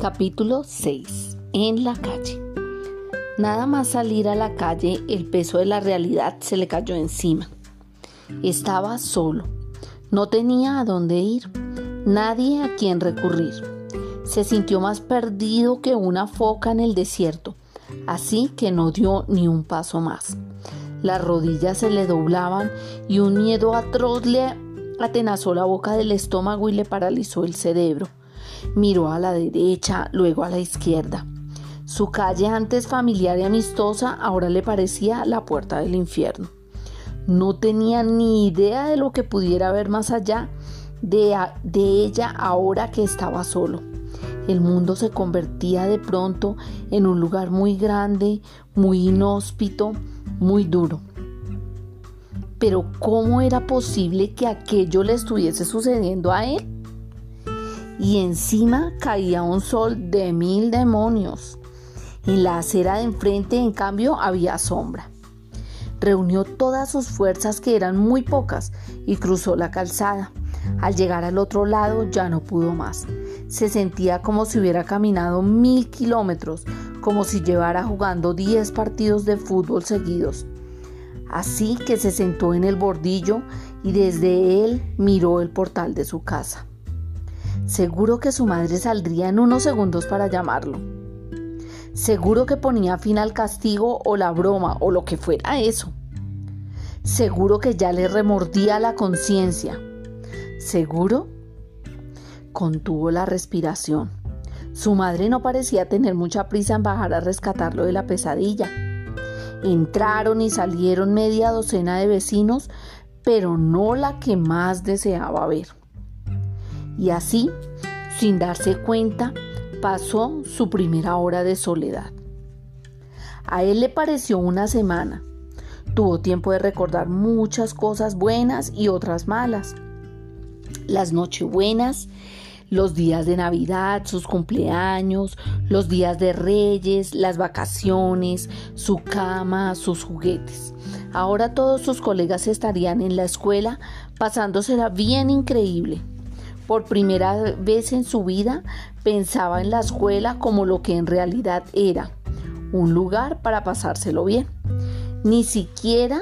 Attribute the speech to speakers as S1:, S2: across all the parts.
S1: Capítulo 6. En la calle. Nada más salir a la calle, el peso de la realidad se le cayó encima. Estaba solo. No tenía a dónde ir, nadie a quien recurrir. Se sintió más perdido que una foca en el desierto, así que no dio ni un paso más. Las rodillas se le doblaban y un miedo atroz le atenazó la boca del estómago y le paralizó el cerebro. Miró a la derecha, luego a la izquierda. Su calle antes familiar y amistosa ahora le parecía la puerta del infierno. No tenía ni idea de lo que pudiera ver más allá de, de ella ahora que estaba solo. El mundo se convertía de pronto en un lugar muy grande, muy inhóspito, muy duro. Pero ¿cómo era posible que aquello le estuviese sucediendo a él? Y encima caía un sol de mil demonios. En la acera de enfrente, en cambio, había sombra. Reunió todas sus fuerzas, que eran muy pocas, y cruzó la calzada. Al llegar al otro lado ya no pudo más. Se sentía como si hubiera caminado mil kilómetros, como si llevara jugando diez partidos de fútbol seguidos. Así que se sentó en el bordillo y desde él miró el portal de su casa. Seguro que su madre saldría en unos segundos para llamarlo. Seguro que ponía fin al castigo o la broma o lo que fuera eso. Seguro que ya le remordía la conciencia. Seguro contuvo la respiración. Su madre no parecía tener mucha prisa en bajar a rescatarlo de la pesadilla. Entraron y salieron media docena de vecinos, pero no la que más deseaba ver. Y así, sin darse cuenta, pasó su primera hora de soledad. A él le pareció una semana. Tuvo tiempo de recordar muchas cosas buenas y otras malas. Las nochebuenas los días de Navidad, sus cumpleaños, los días de Reyes, las vacaciones, su cama, sus juguetes. Ahora todos sus colegas estarían en la escuela pasándosela bien increíble. Por primera vez en su vida pensaba en la escuela como lo que en realidad era, un lugar para pasárselo bien. Ni siquiera,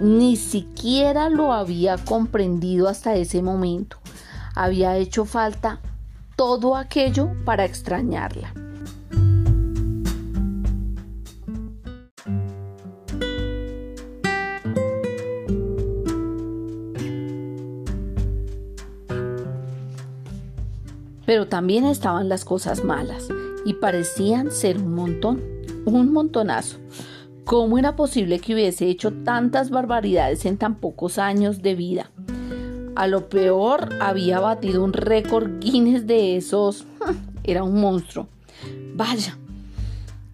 S1: ni siquiera lo había comprendido hasta ese momento había hecho falta todo aquello para extrañarla. Pero también estaban las cosas malas y parecían ser un montón, un montonazo. ¿Cómo era posible que hubiese hecho tantas barbaridades en tan pocos años de vida? A lo peor había batido un récord Guinness de esos. Era un monstruo. Vaya.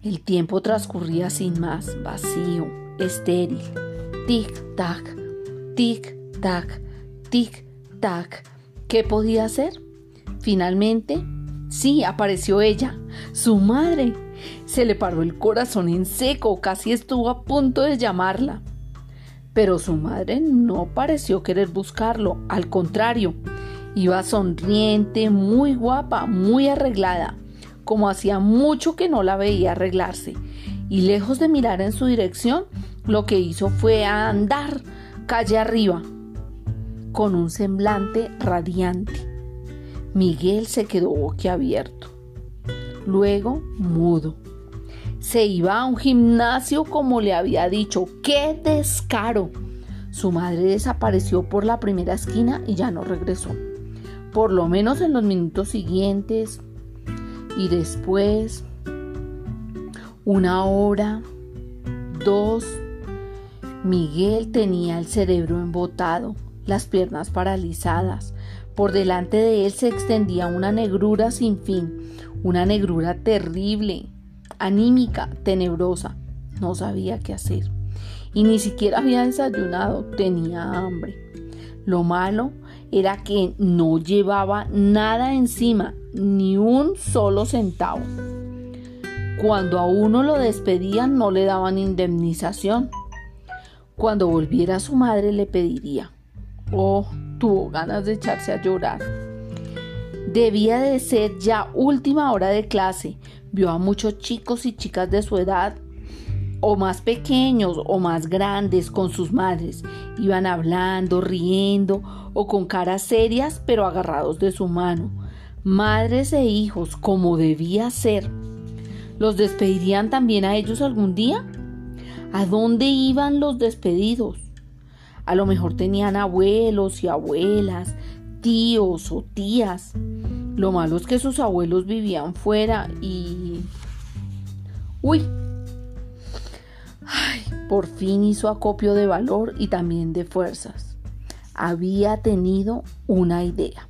S1: El tiempo transcurría sin más, vacío, estéril. Tic-tac, tic-tac, tic-tac. ¿Qué podía hacer? Finalmente, sí, apareció ella, su madre. Se le paró el corazón en seco, casi estuvo a punto de llamarla pero su madre no pareció querer buscarlo, al contrario, iba sonriente, muy guapa, muy arreglada, como hacía mucho que no la veía arreglarse, y lejos de mirar en su dirección, lo que hizo fue andar calle arriba, con un semblante radiante. Miguel se quedó boquiabierto, luego mudo se iba a un gimnasio como le había dicho. ¡Qué descaro! Su madre desapareció por la primera esquina y ya no regresó. Por lo menos en los minutos siguientes. Y después, una hora, dos, Miguel tenía el cerebro embotado, las piernas paralizadas. Por delante de él se extendía una negrura sin fin, una negrura terrible, anímica, tenebrosa. No sabía qué hacer. Y ni siquiera había desayunado, tenía hambre. Lo malo era que no llevaba nada encima, ni un solo centavo. Cuando a uno lo despedían no le daban indemnización. Cuando volviera su madre le pediría. Oh, tuvo ganas de echarse a llorar. Debía de ser ya última hora de clase. Vio a muchos chicos y chicas de su edad, o más pequeños o más grandes, con sus madres. Iban hablando, riendo o con caras serias, pero agarrados de su mano. Madres e hijos, como debía ser. ¿Los despedirían también a ellos algún día? ¿A dónde iban los despedidos? A lo mejor tenían abuelos y abuelas, tíos o tías. Lo malo es que sus abuelos vivían fuera y... Uy. Ay, por fin hizo acopio de valor y también de fuerzas. Había tenido una idea.